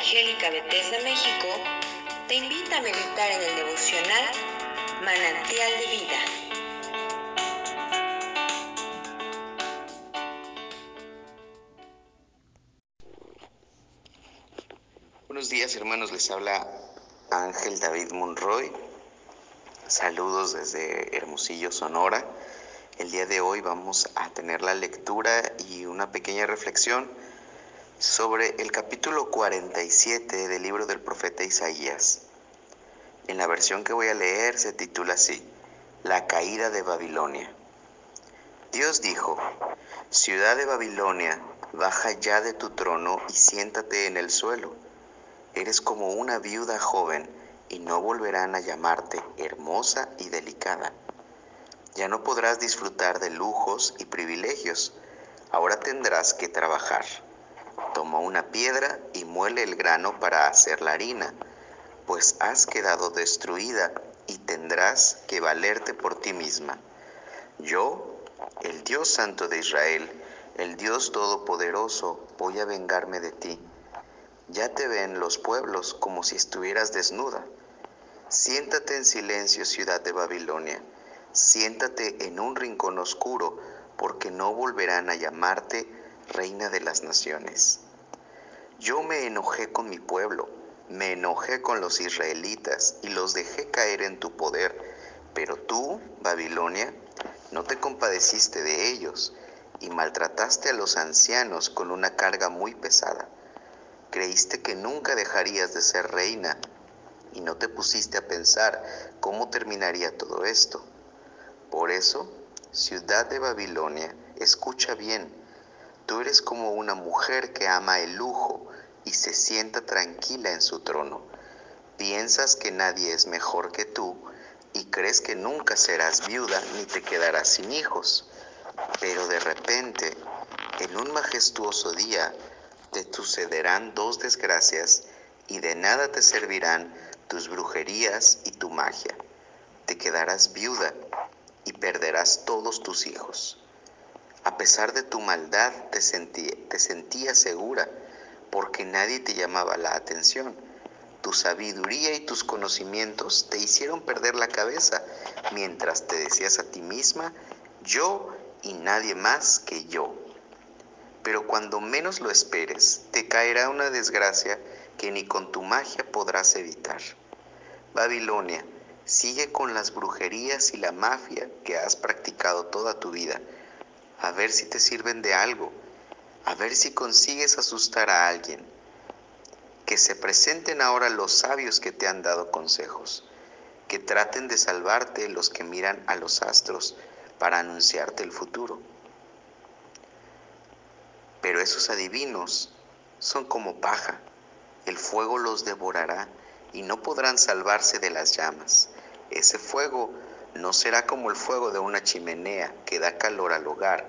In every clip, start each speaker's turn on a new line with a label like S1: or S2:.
S1: Evangélica Bethesda México te invita a meditar en el devocional Manantial de Vida.
S2: Buenos días hermanos, les habla Ángel David Monroy. Saludos desde Hermosillo, Sonora. El día de hoy vamos a tener la lectura y una pequeña reflexión sobre el capítulo 47 del libro del profeta Isaías. En la versión que voy a leer se titula así, La caída de Babilonia. Dios dijo, Ciudad de Babilonia, baja ya de tu trono y siéntate en el suelo. Eres como una viuda joven y no volverán a llamarte hermosa y delicada ya no podrás disfrutar de lujos y privilegios. Ahora tendrás que trabajar. Toma una piedra y muele el grano para hacer la harina, pues has quedado destruida y tendrás que valerte por ti misma. Yo, el Dios Santo de Israel, el Dios Todopoderoso, voy a vengarme de ti. Ya te ven los pueblos como si estuvieras desnuda. Siéntate en silencio, ciudad de Babilonia siéntate en un rincón oscuro, porque no volverán a llamarte reina de las naciones. Yo me enojé con mi pueblo, me enojé con los israelitas y los dejé caer en tu poder, pero tú, Babilonia, no te compadeciste de ellos y maltrataste a los ancianos con una carga muy pesada. Creíste que nunca dejarías de ser reina y no te pusiste a pensar cómo terminaría todo esto. Por eso, ciudad de Babilonia, escucha bien, tú eres como una mujer que ama el lujo y se sienta tranquila en su trono. Piensas que nadie es mejor que tú y crees que nunca serás viuda ni te quedarás sin hijos. Pero de repente, en un majestuoso día, te sucederán dos desgracias y de nada te servirán tus brujerías y tu magia. Te quedarás viuda y perderás todos tus hijos. A pesar de tu maldad te, te sentías segura porque nadie te llamaba la atención. Tu sabiduría y tus conocimientos te hicieron perder la cabeza mientras te decías a ti misma, yo y nadie más que yo. Pero cuando menos lo esperes, te caerá una desgracia que ni con tu magia podrás evitar. Babilonia, Sigue con las brujerías y la mafia que has practicado toda tu vida. A ver si te sirven de algo. A ver si consigues asustar a alguien. Que se presenten ahora los sabios que te han dado consejos. Que traten de salvarte los que miran a los astros para anunciarte el futuro. Pero esos adivinos son como paja. El fuego los devorará y no podrán salvarse de las llamas. Ese fuego no será como el fuego de una chimenea que da calor al hogar.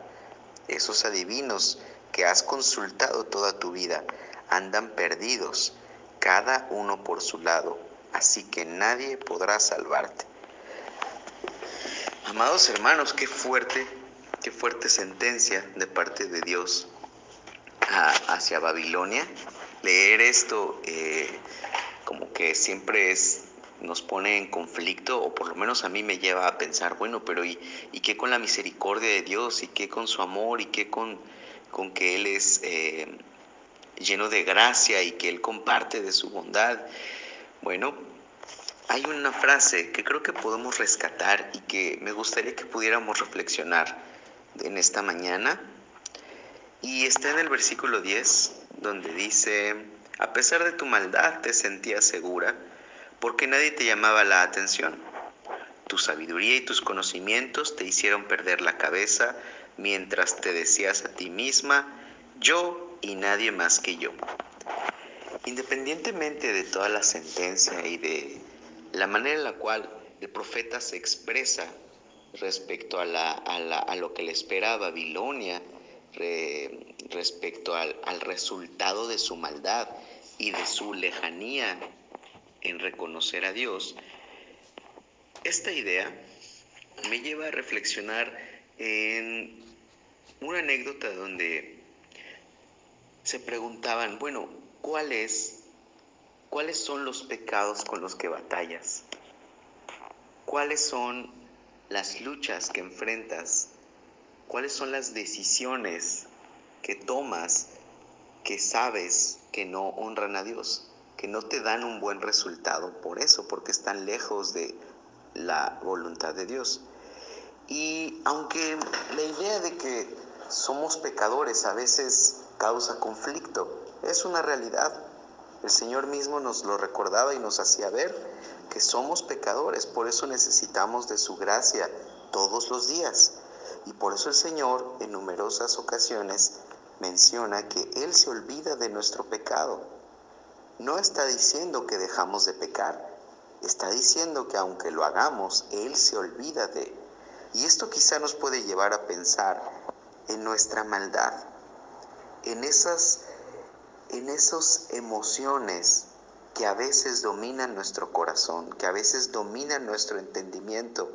S2: Esos adivinos que has consultado toda tu vida andan perdidos, cada uno por su lado, así que nadie podrá salvarte. Amados hermanos, qué fuerte, qué fuerte sentencia de parte de Dios hacia Babilonia. Leer esto eh, como que siempre es nos pone en conflicto, o por lo menos a mí me lleva a pensar, bueno, pero ¿y, y qué con la misericordia de Dios? ¿Y qué con su amor? ¿Y qué con, con que Él es eh, lleno de gracia y que Él comparte de su bondad? Bueno, hay una frase que creo que podemos rescatar y que me gustaría que pudiéramos reflexionar en esta mañana. Y está en el versículo 10, donde dice, a pesar de tu maldad te sentías segura porque nadie te llamaba la atención. Tu sabiduría y tus conocimientos te hicieron perder la cabeza mientras te decías a ti misma, yo y nadie más que yo. Independientemente de toda la sentencia y de la manera en la cual el profeta se expresa respecto a, lo que le espera a Babilonia, respecto al, al resultado de su maldad y de su lejanía en reconocer a Dios, esta idea me lleva a reflexionar en una anécdota donde se preguntaban, bueno, ¿cuál es ¿Cuáles son los pecados con los que batallas? ¿Cuáles son las luchas que enfrentas? ¿Cuáles son las decisiones que tomas que sabes que no honran a Dios? Que no te dan un buen resultado por eso, porque están lejos de la voluntad de Dios. Y aunque la idea de que somos pecadores a veces causa conflicto, es una realidad. El Señor mismo nos lo recordaba y nos hacía ver que somos pecadores, por eso necesitamos de su gracia todos los días. Y por eso el Señor en numerosas ocasiones menciona que Él se olvida de nuestro pecado no está diciendo que dejamos de pecar, está diciendo que aunque lo hagamos, Él se olvida de. Y esto quizá nos puede llevar a pensar en nuestra maldad, en esas, en esas emociones que a veces dominan nuestro corazón, que a veces dominan nuestro entendimiento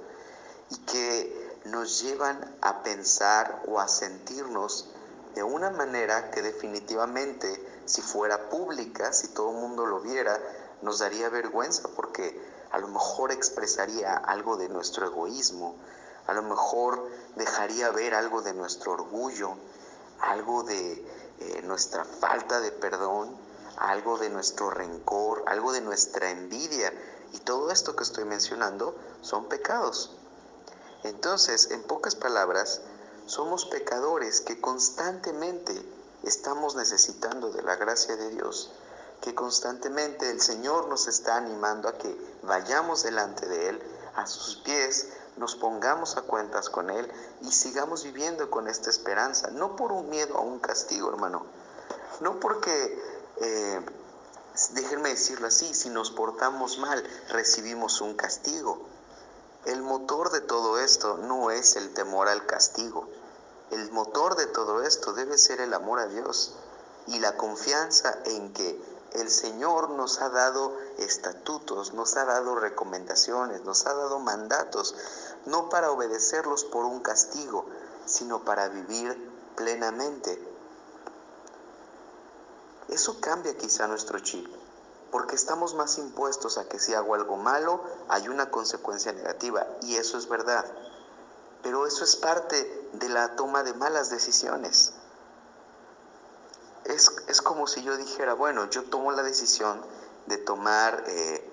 S2: y que nos llevan a pensar o a sentirnos de una manera que definitivamente si fuera pública, si todo el mundo lo viera, nos daría vergüenza porque a lo mejor expresaría algo de nuestro egoísmo, a lo mejor dejaría ver algo de nuestro orgullo, algo de eh, nuestra falta de perdón, algo de nuestro rencor, algo de nuestra envidia. Y todo esto que estoy mencionando son pecados. Entonces, en pocas palabras, somos pecadores que constantemente estamos necesitando de la gracia de Dios, que constantemente el Señor nos está animando a que vayamos delante de Él, a sus pies, nos pongamos a cuentas con Él y sigamos viviendo con esta esperanza, no por un miedo a un castigo, hermano, no porque, eh, déjenme decirlo así, si nos portamos mal, recibimos un castigo. El motor de todo esto no es el temor al castigo, el motor de todo esto debe ser el amor a Dios y la confianza en que el Señor nos ha dado estatutos, nos ha dado recomendaciones, nos ha dado mandatos, no para obedecerlos por un castigo, sino para vivir plenamente. Eso cambia quizá nuestro chip, porque estamos más impuestos a que si hago algo malo hay una consecuencia negativa, y eso es verdad. Pero eso es parte de la toma de malas decisiones. Es, como si yo dijera, bueno, yo tomo la decisión de tomar eh,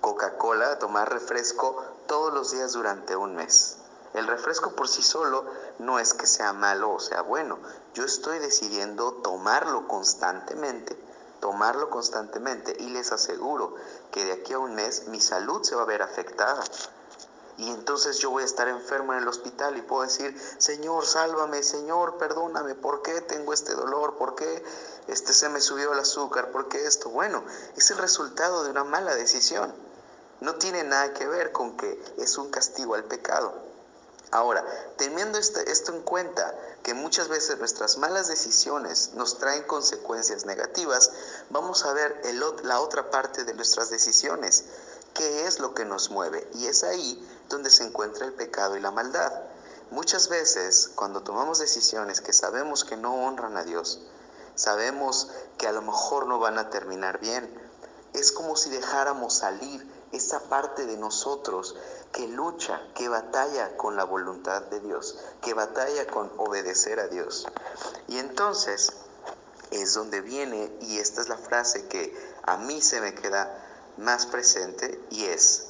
S2: Coca-Cola, tomar refresco todos los días durante un mes. El refresco por sí solo no es que sea malo o sea bueno. Yo estoy decidiendo tomarlo constantemente, tomarlo constantemente y les aseguro que de aquí a un mes mi salud se va a ver afectada y entonces yo voy a estar enfermo en el hospital y puedo decir, Señor, sálvame, Señor, perdóname, ¿por qué tengo este dolor? ¿Por qué este se me subió el azúcar? ¿Por qué esto? Bueno, es el resultado de una mala decisión. No tiene nada que ver con que es un castigo al pecado. Ahora, teniendo este, esto en cuenta, que muchas veces nuestras malas decisiones nos traen consecuencias negativas, vamos a ver la otra parte de nuestras decisiones, qué es lo que nos mueve. Y es ahí donde se encuentra el pecado y la maldad. Muchas veces cuando tomamos decisiones que sabemos que no honran a Dios, sabemos que a lo mejor no van a terminar bien, es como si dejáramos salir esa parte de nosotros que lucha, que batalla con la voluntad de Dios, que batalla con obedecer a Dios. Y entonces es donde viene, y esta es la frase que a mí se me queda más presente, y es,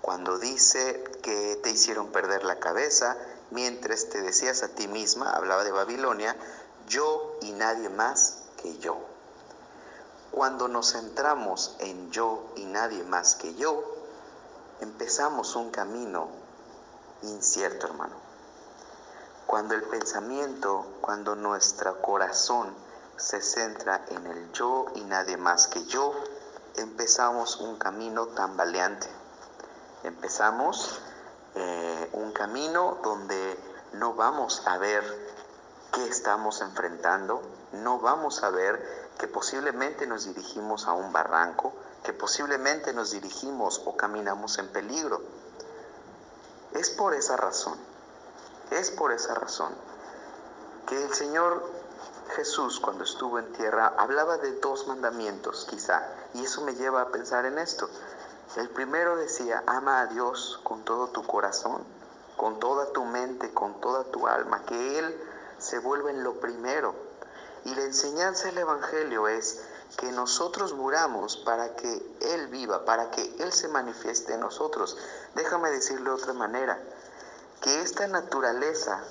S2: cuando dice que te hicieron perder la cabeza, mientras te decías a ti misma, hablaba de Babilonia, yo y nadie más que yo. Cuando nos centramos en yo y nadie más que yo, empezamos un camino incierto, hermano. Cuando el pensamiento, cuando nuestro corazón se centra en el yo y nadie más que yo, empezamos un camino tambaleante empezamos eh, un camino donde no vamos a ver qué estamos enfrentando, no vamos a ver que posiblemente nos dirigimos a un barranco, que posiblemente nos dirigimos o caminamos en peligro. Es por esa razón, es por esa razón que el Señor Jesús cuando estuvo en tierra hablaba de dos mandamientos quizá, y eso me lleva a pensar en esto. El primero decía, ama a Dios con todo tu corazón, con toda tu mente, con toda tu alma, que Él se vuelva en lo primero. Y la enseñanza del Evangelio es que nosotros muramos para que Él viva, para que Él se manifieste en nosotros. Déjame decirlo de otra manera, que esta naturaleza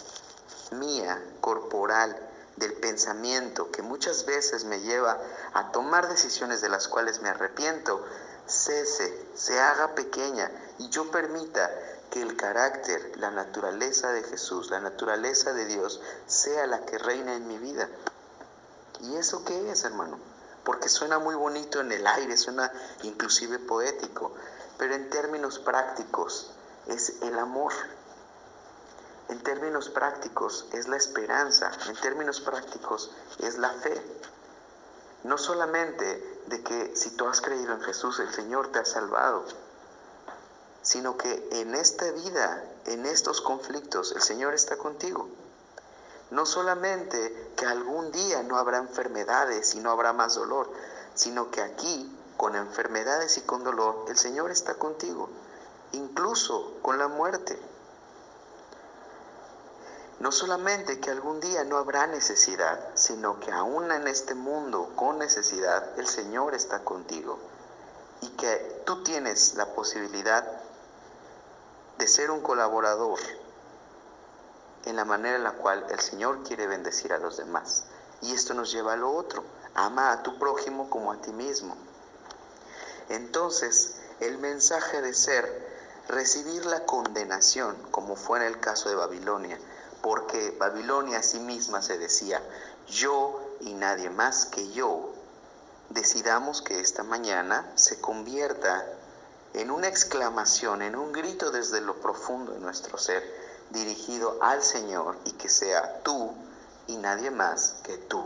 S2: mía, corporal, del pensamiento, que muchas veces me lleva a tomar decisiones de las cuales me arrepiento, cese, se haga pequeña y yo permita que el carácter, la naturaleza de Jesús, la naturaleza de Dios, sea la que reina en mi vida. ¿Y eso qué es, hermano? Porque suena muy bonito en el aire, suena inclusive poético, pero en términos prácticos es el amor. En términos prácticos es la esperanza, en términos prácticos es la fe. No solamente de que si tú has creído en Jesús el Señor te ha salvado, sino que en esta vida, en estos conflictos, el Señor está contigo. No solamente que algún día no habrá enfermedades y no habrá más dolor, sino que aquí, con enfermedades y con dolor, el Señor está contigo, incluso con la muerte. No solamente que algún día no habrá necesidad, sino que aún en este mundo con necesidad, el Señor está contigo y que tú tienes la posibilidad de ser un colaborador en la manera en la cual el Señor quiere bendecir a los demás. Y esto nos lleva a lo otro, ama a tu prójimo como a ti mismo. Entonces, el mensaje de ser recibir la condenación, como fue en el caso de Babilonia, porque Babilonia a sí misma se decía, yo y nadie más que yo, decidamos que esta mañana se convierta en una exclamación, en un grito desde lo profundo de nuestro ser, dirigido al Señor y que sea tú y nadie más que tú.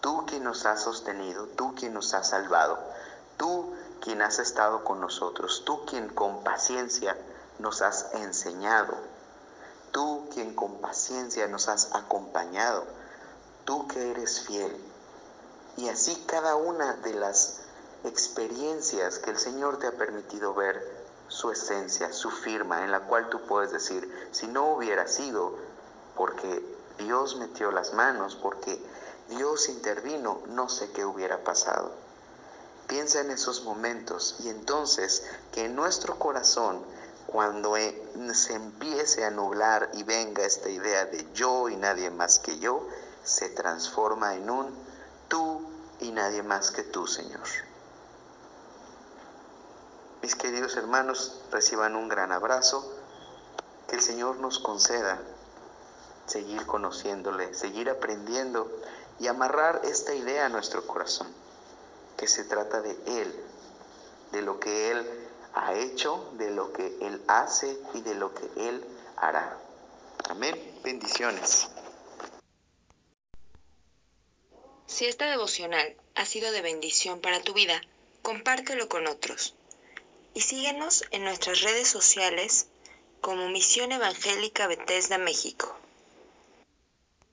S2: Tú quien nos has sostenido, tú quien nos has salvado, tú quien has estado con nosotros, tú quien con paciencia nos has enseñado quien con paciencia nos has acompañado, tú que eres fiel. Y así cada una de las experiencias que el Señor te ha permitido ver, su esencia, su firma, en la cual tú puedes decir, si no hubiera sido porque Dios metió las manos, porque Dios intervino, no sé qué hubiera pasado. Piensa en esos momentos y entonces que en nuestro corazón cuando e, se empiece a nublar y venga esta idea de yo y nadie más que yo, se transforma en un tú y nadie más que tú, Señor. Mis queridos hermanos, reciban un gran abrazo. Que el Señor nos conceda seguir conociéndole, seguir aprendiendo y amarrar esta idea a nuestro corazón, que se trata de Él, de lo que Él ha hecho, de lo que Él hace y de lo que Él hará. Amén. Bendiciones.
S1: Si esta devocional ha sido de bendición para tu vida, compártelo con otros. Y síguenos en nuestras redes sociales como Misión Evangélica Bethesda México.